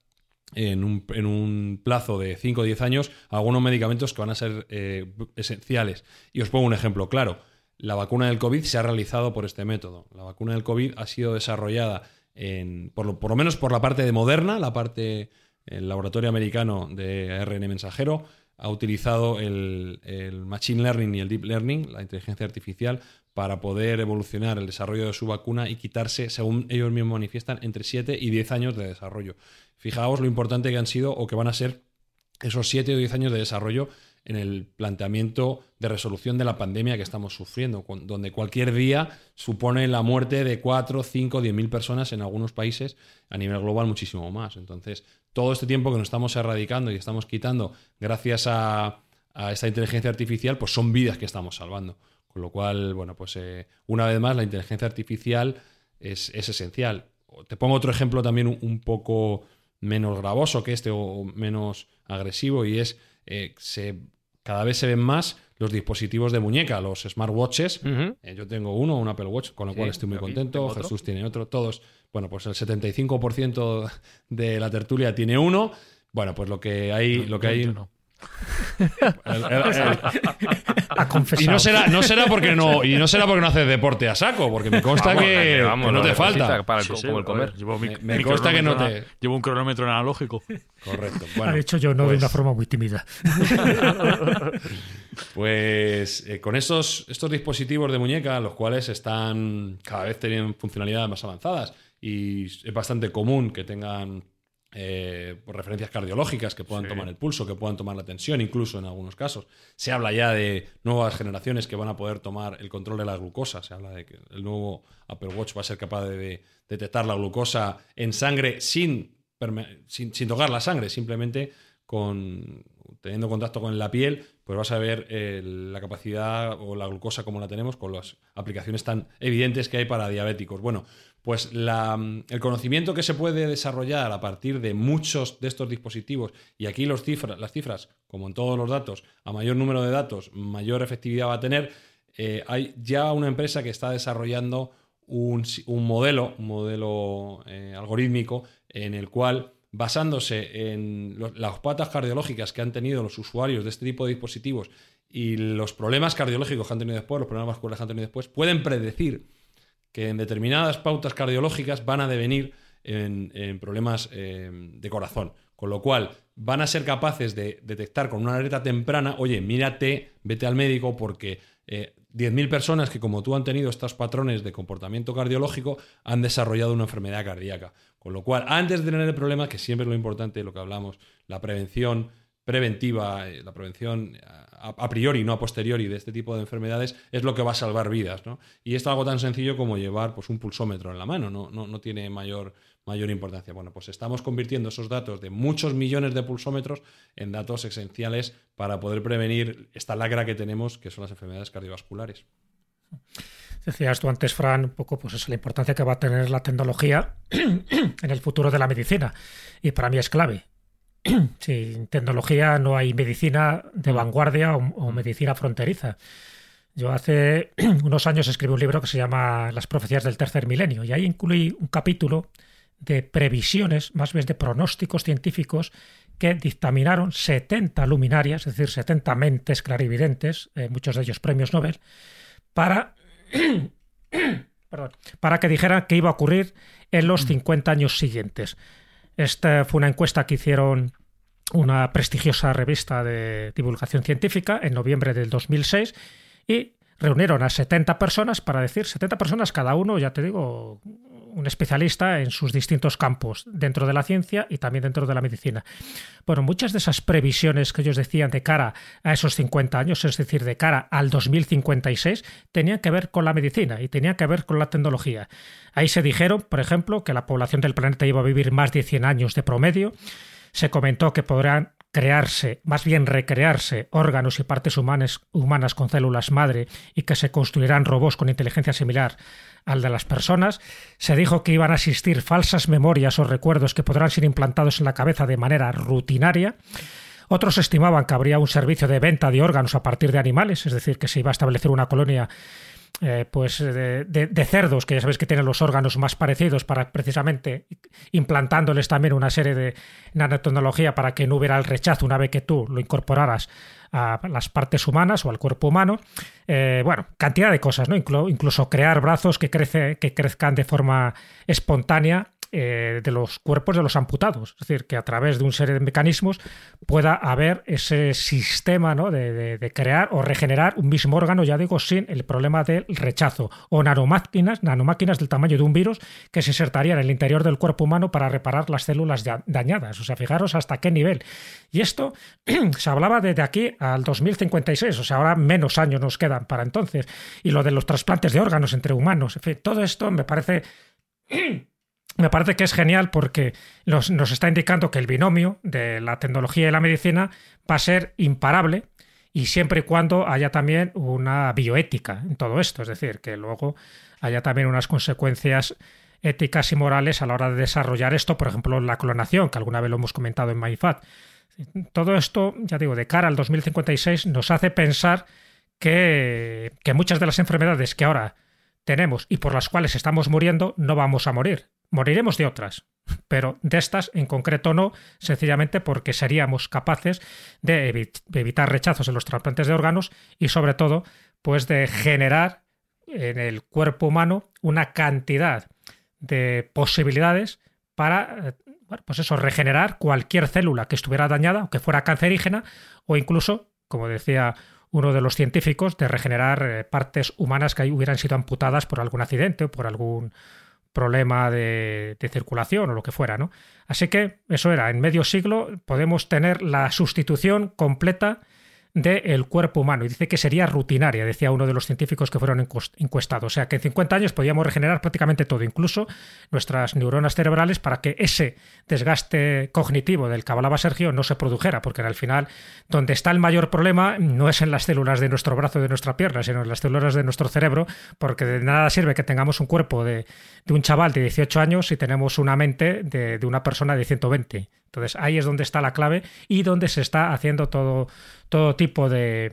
en un, en un plazo de 5 o 10 años algunos medicamentos que van a ser eh, esenciales. Y os pongo un ejemplo claro. La vacuna del COVID se ha realizado por este método. La vacuna del COVID ha sido desarrollada en, por, lo, por lo menos por la parte de Moderna, la parte, el laboratorio americano de ARN mensajero, ha utilizado el, el Machine Learning y el Deep Learning, la inteligencia artificial, para poder evolucionar el desarrollo de su vacuna y quitarse, según ellos mismos manifiestan, entre 7 y 10 años de desarrollo. Fijaos lo importante que han sido o que van a ser esos 7 o 10 años de desarrollo en el planteamiento de resolución de la pandemia que estamos sufriendo, donde cualquier día supone la muerte de 4, 5, 10 mil personas en algunos países, a nivel global muchísimo más. Entonces, todo este tiempo que nos estamos erradicando y estamos quitando gracias a, a esta inteligencia artificial, pues son vidas que estamos salvando. Con lo cual, bueno, pues eh, una vez más, la inteligencia artificial es, es esencial. Te pongo otro ejemplo también un, un poco menos gravoso que este o menos agresivo y es eh, se, cada vez se ven más los dispositivos de muñeca, los smartwatches. Eh, yo tengo uno, un Apple Watch, con lo Sí, cual estoy muy contento. Jesús tiene otro, todos. Bueno, pues el 75% de la tertulia tiene uno. Bueno, pues lo que hay, lo que hay. No. El- el- el- Ha confesado. y no será, no será porque no, y no será porque no haces deporte a saco, porque me consta Vamos, que, vamos, que no te falta. Para el- Sí, sí, como el a comer. llevo mi- Me- consta que no te- Llevo un cronómetro analógico. Correcto. ha Bueno, dicho yo no de pues- una forma muy tímida. Pues eh, con estos, estos dispositivos de muñeca, los cuales están cada vez teniendo funcionalidades más avanzadas y es bastante común que tengan eh, referencias cardiológicas, que puedan tomar el pulso, que puedan tomar la tensión, incluso en algunos casos. Se habla ya de nuevas generaciones que van a poder tomar el control de la glucosa. Se habla de que el nuevo Apple Watch va a ser capaz de, de detectar la glucosa en sangre sin, sin tocar la sangre, simplemente con teniendo contacto con la piel, pues vas a ver eh, la capacidad o la glucosa como la tenemos con las aplicaciones tan evidentes que hay para diabéticos. Bueno, pues el conocimiento que se puede desarrollar a partir de muchos de estos dispositivos, y aquí los las cifras, como en todos los datos, a mayor número de datos, mayor efectividad va a tener, eh, hay ya una empresa que está desarrollando un modelo, un modelo eh, algorítmico, en el cual, basándose en las patas cardiológicas que han tenido los usuarios de este tipo de dispositivos y los problemas cardiológicos que han tenido después, los problemas vasculares que han tenido después, pueden predecir que en determinadas pautas cardiológicas van a devenir en, en problemas eh, de corazón. Con lo cual, van a ser capaces de detectar con una alerta temprana, oye, mírate, vete al médico porque eh, 10.000 personas que como tú han tenido estos patrones de comportamiento cardiológico han desarrollado una enfermedad cardíaca. Con lo cual, antes de tener el problema, que siempre es lo importante, lo que hablamos, la prevención preventiva, eh, la prevención a, a priori, no a posteriori, de este tipo de enfermedades, es lo que va a salvar vidas. ¿no? Y esto es algo tan sencillo como llevar pues, un pulsómetro en la mano, no, no, no tiene mayor, mayor importancia. Bueno, pues estamos convirtiendo esos datos de muchos millones de pulsómetros en datos esenciales para poder prevenir esta lacra que tenemos, que son las enfermedades cardiovasculares. Decías tú antes, Fran, un poco pues es la importancia que va a tener la tecnología en el futuro de la medicina. Y para mí es clave. Sin tecnología no hay medicina de vanguardia o, o medicina fronteriza. Yo hace unos años escribí un libro que se llama Las profecías del tercer milenio y ahí incluí un capítulo de previsiones, más bien de pronósticos científicos que dictaminaron 70 luminarias, es decir, 70 mentes clarividentes, eh, muchos de ellos premios Nobel, para, perdón, para que dijeran qué iba a ocurrir en los 50 años siguientes. Esta fue una encuesta que hicieron una prestigiosa revista de divulgación científica en noviembre del 2006 y reunieron a 70 personas para decir 70 personas cada uno, ya te digo, un especialista en sus distintos campos, dentro de la ciencia y también dentro de la medicina. Bueno, muchas de esas previsiones que ellos decían de cara a esos 50 años, es decir, de cara al 2056, tenían que ver con la medicina y tenían que ver con la tecnología. Ahí se dijeron, por ejemplo, que la población del planeta iba a vivir más de 100 años de promedio. Se comentó que podrán crearse, más bien recrearse, órganos y partes humanas, humanas con células madre y que se construirán robots con inteligencia similar al de las personas. Se dijo que iban a existir falsas memorias o recuerdos que podrán ser implantados en la cabeza de manera rutinaria. Otros estimaban que habría un servicio de venta de órganos a partir de animales, es decir, que se iba a establecer una colonia eh, pues de, de, cerdos, que ya sabéis que tienen los órganos más parecidos, para precisamente implantándoles también una serie de nanotecnología para que no hubiera el rechazo una vez que tú lo incorporaras a las partes humanas o al cuerpo humano. Eh, bueno, cantidad de cosas, ¿no? Inclu incluso crear brazos que, crece, que crezcan de forma espontánea eh, de los cuerpos de los amputados. Es decir, que a través de un serie de mecanismos pueda haber ese sistema ¿no? de, crear o regenerar un mismo órgano, ya digo, sin el problema del rechazo. O nanomáquinas, nanomáquinas del tamaño de un virus que se insertarían en el interior del cuerpo humano para reparar las células dañadas. O sea, fijaros hasta qué nivel. Y esto se hablaba desde aquí al 2056, o sea, ahora menos años nos quedan para entonces. Y lo de los trasplantes de órganos entre humanos, en fin, todo esto me parece me parece que es genial porque nos, está indicando que el binomio de la tecnología y la medicina va a ser imparable y siempre y cuando haya también una bioética en todo esto, es decir, que luego haya también unas consecuencias éticas y morales a la hora de desarrollar esto, por ejemplo, la clonación, que alguna vez lo hemos comentado en MyFat. Todo esto, ya digo, de cara al 2056 nos hace pensar que muchas de las enfermedades que ahora tenemos y por las cuales estamos muriendo no vamos a morir. Moriremos de otras, pero de estas en concreto no, sencillamente porque seríamos capaces de, evi de evitar rechazos en los trasplantes de órganos y sobre todo pues de generar en el cuerpo humano una cantidad de posibilidades para bueno, pues eso, regenerar cualquier célula que estuviera dañada o que fuera cancerígena o incluso, como decía uno de los científicos, de regenerar eh, partes humanas que hubieran sido amputadas por algún accidente o por algún problema de, circulación o lo que fuera, ¿no? Así que eso era, en medio siglo podemos tener la sustitución completa del cuerpo humano y dice que sería rutinaria, decía uno de los científicos que fueron encuestados. O sea que en 50 años podíamos regenerar prácticamente todo, incluso nuestras neuronas cerebrales, para que ese desgaste cognitivo del que hablaba Sergio no se produjera, porque al final donde está el mayor problema no es en las células de nuestro brazo, de nuestra pierna, sino en las células de nuestro cerebro, porque de nada sirve que tengamos un cuerpo de, un chaval de 18 años si tenemos una mente de, de una persona de 120. Entonces ahí es donde está la clave y donde se está haciendo todo, todo tipo de,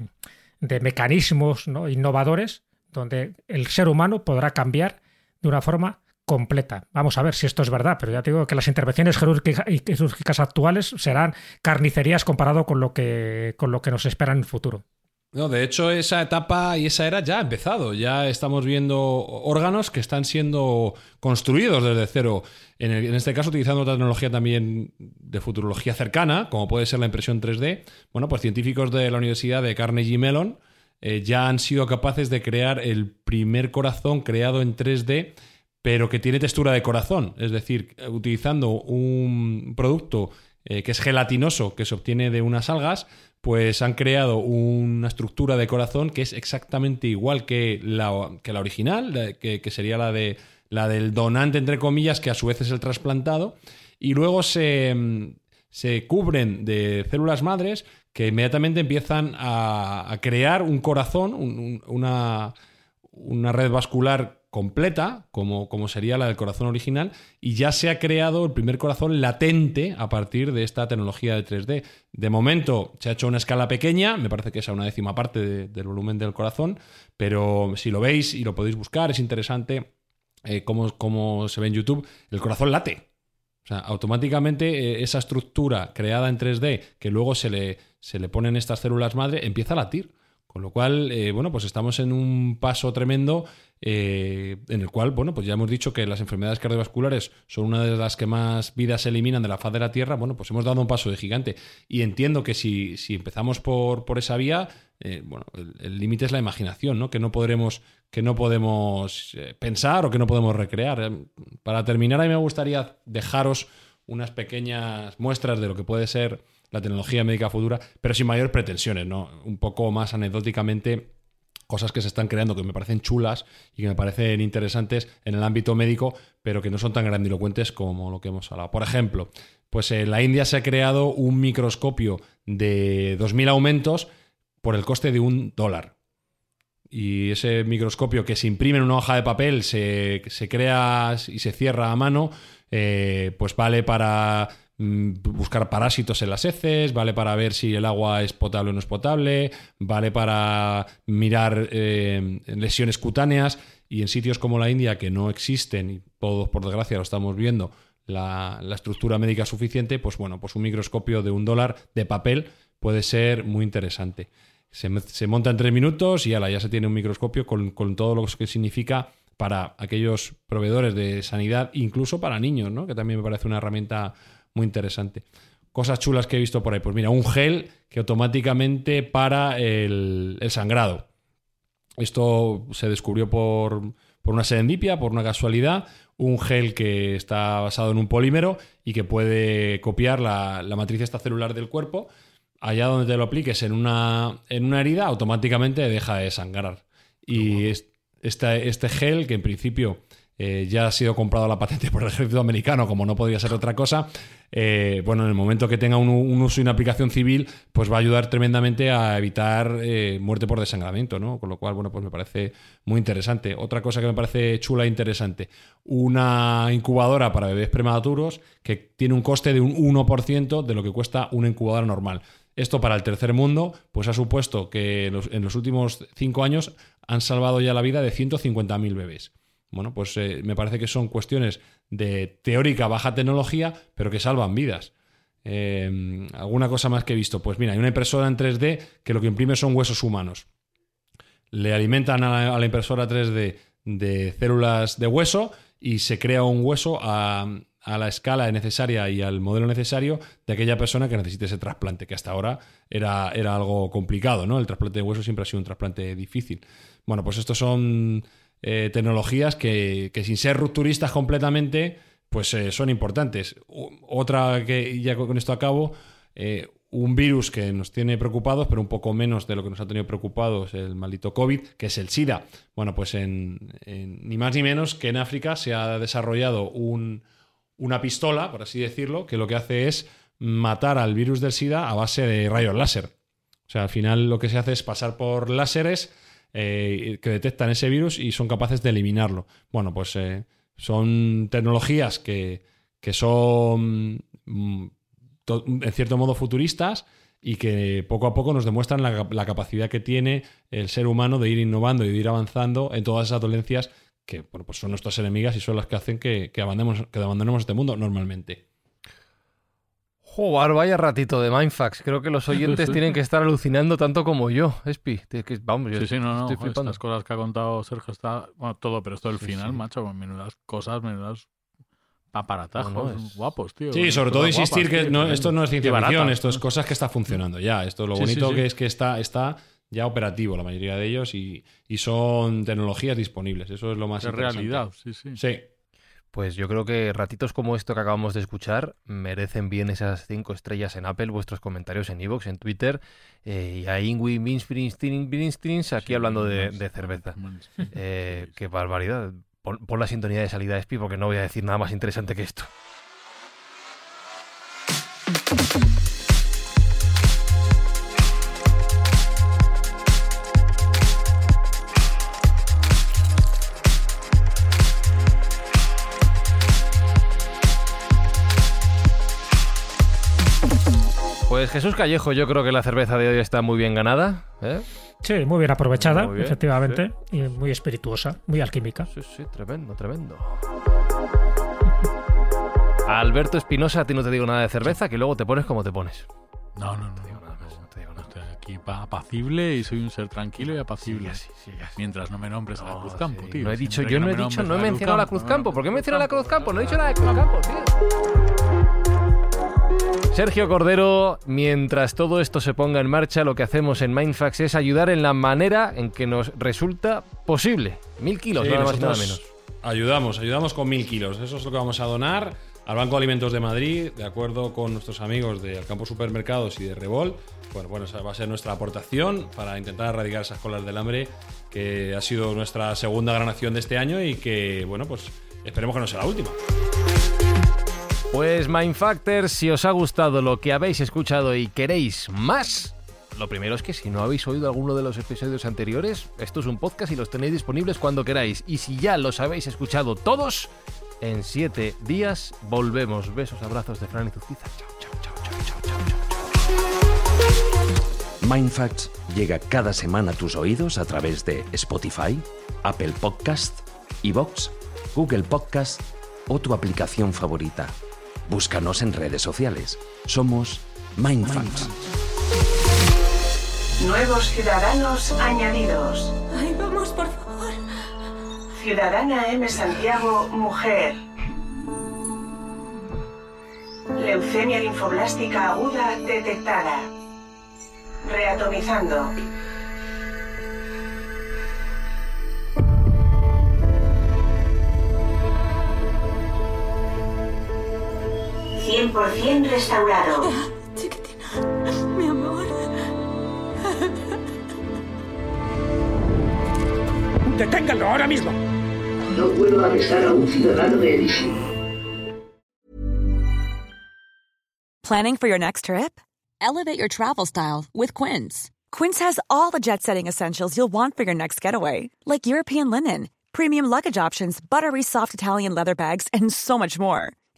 de mecanismos ¿no? innovadores donde el ser humano podrá cambiar de una forma completa. Vamos a ver si esto es verdad, pero ya digo que las intervenciones quirúrgicas actuales serán carnicerías comparado con lo que, con lo que nos espera en el futuro. No, de hecho, esa etapa y esa era ya ha empezado. Ya estamos viendo órganos que están siendo construidos desde cero. En, el- en este caso, utilizando otra tecnología también de futurología cercana, como puede ser la impresión 3D. Bueno, pues científicos de la Universidad de Carnegie Mellon eh, ya han sido capaces de crear el primer corazón creado en 3D, pero que tiene textura de corazón. Es decir, utilizando un producto eh, que es gelatinoso, que se obtiene de unas algas, pues han creado una estructura de corazón que es exactamente igual que la, que la original, que, sería la, de, la del donante, entre comillas, que a su vez es el trasplantado, y luego se, se cubren de células madres que inmediatamente empiezan a, a crear un corazón, un- un- una, una red vascular completa, como, como sería la del corazón original, y ya se ha creado el primer corazón latente a partir de esta tecnología de 3D. De momento se ha hecho una escala pequeña, me parece que es a una décima parte de- del volumen del corazón, pero si lo veis y lo podéis buscar, es interesante eh, cómo se ve en YouTube, el corazón late. O sea, automáticamente eh, esa estructura creada en 3D, que luego se le, se le ponen estas células madre, empieza a latir. Con lo cual, eh, bueno, pues estamos en un paso tremendo eh, en el cual, bueno, pues ya hemos dicho que las enfermedades cardiovasculares son una de las que más vidas se eliminan de la faz de la Tierra. Bueno, pues hemos dado un paso de gigante. Y entiendo que si, si empezamos por, por esa vía, eh, bueno, el límite es la imaginación, ¿no? Que no podremos, que no podemos pensar o que no podemos recrear. Para terminar, a mí me gustaría dejaros unas pequeñas muestras de lo que puede ser la tecnología médica futura, pero sin mayores pretensiones, ¿no? Un poco más anecdóticamente cosas que se están creando que me parecen chulas y que me parecen interesantes en el ámbito médico, pero que no son tan grandilocuentes como lo que hemos hablado. Por ejemplo, pues en la India se ha creado un microscopio de 2.000 aumentos por el coste de un dólar. Y ese microscopio que se imprime en una hoja de papel, se, se crea y se cierra a mano, eh, pues vale para buscar parásitos en las heces, vale para ver si el agua es potable o no es potable, vale para mirar eh, lesiones cutáneas y en sitios como la India que no existen y todos por desgracia lo estamos viendo la, la estructura médica suficiente, pues bueno, pues un microscopio de un dólar de papel puede ser muy interesante. Se, se monta en tres minutos y ala, ya se tiene un microscopio con, con todo lo que significa para aquellos proveedores de sanidad, incluso para niños, ¿no? que también me parece una herramienta muy interesante. Cosas chulas que he visto por ahí. Pues mira, un gel que automáticamente para el, el sangrado. Esto se descubrió por, por una serendipia, por una casualidad. Un gel que está basado en un polímero y que puede copiar la, la matriz esta celular del cuerpo. Allá donde te lo apliques en una, en una herida, automáticamente deja de sangrar. Y es- este, este gel, que en principio eh, ya ha sido comprado la patente por el ejército americano, como no podría ser otra cosa, eh, bueno, en el momento que tenga un, uso y una aplicación civil, pues va a ayudar tremendamente a evitar eh, muerte por desangramiento, ¿no? Con lo cual, bueno, pues me parece muy interesante. Otra cosa que me parece chula e interesante, una incubadora para bebés prematuros que tiene un coste de un 1% de lo que cuesta una incubadora normal. Esto para el tercer mundo, pues ha supuesto que en los, en los últimos cinco años han salvado ya la vida de 150.000 bebés. Bueno, pues eh, me parece que son cuestiones de teórica baja tecnología, pero que salvan vidas. Eh, ¿Alguna cosa más que he visto? Pues mira, hay una impresora en 3D que lo que imprime son huesos humanos. Le alimentan a la, impresora 3D de células de hueso y se crea un hueso a, a la escala necesaria y al modelo necesario de aquella persona que necesite ese trasplante, que hasta ahora era, era algo complicado, ¿no? El trasplante de hueso siempre ha sido un trasplante difícil. Bueno, pues estos son eh, tecnologías que, que sin ser rupturistas completamente, pues eh, son importantes. Otra que, ya con esto acabo, eh, un virus que nos tiene preocupados, pero un poco menos de lo que nos ha tenido preocupados el maldito COVID, que es el SIDA. Bueno, pues en, en- ni más ni menos que en África se ha desarrollado un- una pistola, por así decirlo, que lo que hace es matar al virus del SIDA a base de rayos láser. O sea, al final lo que se hace es pasar por láseres eh, que detectan ese virus y son capaces de eliminarlo. Bueno, pues eh, son tecnologías que, que son mm, en cierto modo futuristas y que poco a poco nos demuestran la, capacidad que tiene el ser humano de ir innovando y de ir avanzando en todas esas dolencias que pues son nuestras enemigas y son las que hacen que abandonemos, que abandonemos este mundo normalmente. Joder, vaya ratito de Mindfax. Creo que los oyentes tienen que estar alucinando tanto como yo, Espi. Que- vamos, yo Sí, sí, no, no. estoy flipando. Estas cosas que ha contado Sergio está. Bueno, todo, pero esto del Sí, final, sí. macho, con menudas cosas, menudas No, es- guapos, tío. Sí, sobre todo insistir guapas, que tío, no, esto no es ciencia ficción, esto es cosas que está funcionando ya. Esto lo bonito sí. que es que está, está ya operativo la mayoría de ellos y, y son tecnologías disponibles. Eso es lo más Es interesante. realidad, sí, sí. Sí. Pues yo creo que ratitos como esto que acabamos de escuchar merecen bien esas cinco estrellas en Apple, vuestros comentarios en iVoox, en Twitter, eh, y a Ingui Minstrins aquí Sí, hablando de, cerveza. Eh, qué barbaridad. Pon, pon la sintonía de salida, Espi, porque no voy a decir nada más interesante que esto. Pues Jesús Callejo, yo creo que la cerveza de hoy está muy bien ganada. ¿eh? Sí, muy bien aprovechada, Muy bien, efectivamente, y muy espirituosa, muy alquímica. Sí, sí, tremendo, tremendo. Alberto Espinosa, a ti no te digo nada de cerveza, que luego te pones como te pones. No, no, no. No te digo nada más, no te digo nada. Estoy aquí pa- apacible y soy un ser tranquilo y apacible. Así, sigue así. Mientras no me nombres a la No, Cruz Campo, sí, tío. No he dicho, yo no he dicho, no he a la mencionado la Cruz Campo. ¿Por qué he mencionado la Cruz Campo? No he dicho nada de Cruz Campo, tío. Sergio Cordero, mientras todo esto se ponga en marcha, lo que hacemos en Mindfax es ayudar en la manera en que nos resulta posible. Mil kilos, Sí, nada más y nada menos. Ayudamos, ayudamos con mil kilos. Eso es lo que vamos a donar al Banco de Alimentos de Madrid, de acuerdo con nuestros amigos del Campo Supermercados y de Revol. Bueno, bueno, esa va a ser nuestra aportación para intentar erradicar esas colas del hambre, que ha sido nuestra segunda gran acción de este año y que, bueno, pues esperemos que no sea la última. Pues Mindfactors, si os ha gustado lo que habéis escuchado y queréis más, lo primero es que si no habéis oído alguno de los episodios anteriores, esto es un podcast y los tenéis disponibles cuando queráis. Y si ya los habéis escuchado todos, en siete días volvemos. Besos, abrazos de Fran y. Chao, chao, chao, chao, chao, chao, chao. Mindfacts llega cada semana a tus oídos a través de Spotify, Apple Podcast, Evox, Google Podcast o tu aplicación favorita. Búscanos en redes sociales. Somos Mindfacts. Nuevos ciudadanos añadidos. Ay, vamos, por favor. Ciudadana M. Santiago, mujer. Leucemia linfoblástica aguda detectada. Reatomizando. ¿100% restaurado. Ah, chiquitina, mi amor. ¡Deténganlo ahora mismo! No puedo arrestar a un ciudadano de Elysium. Planning for your next trip? Elevate your travel style with Quince. Quince has all the jet setting essentials you'll want for your next getaway, like European linen, premium luggage options, buttery soft Italian leather bags, and so much more.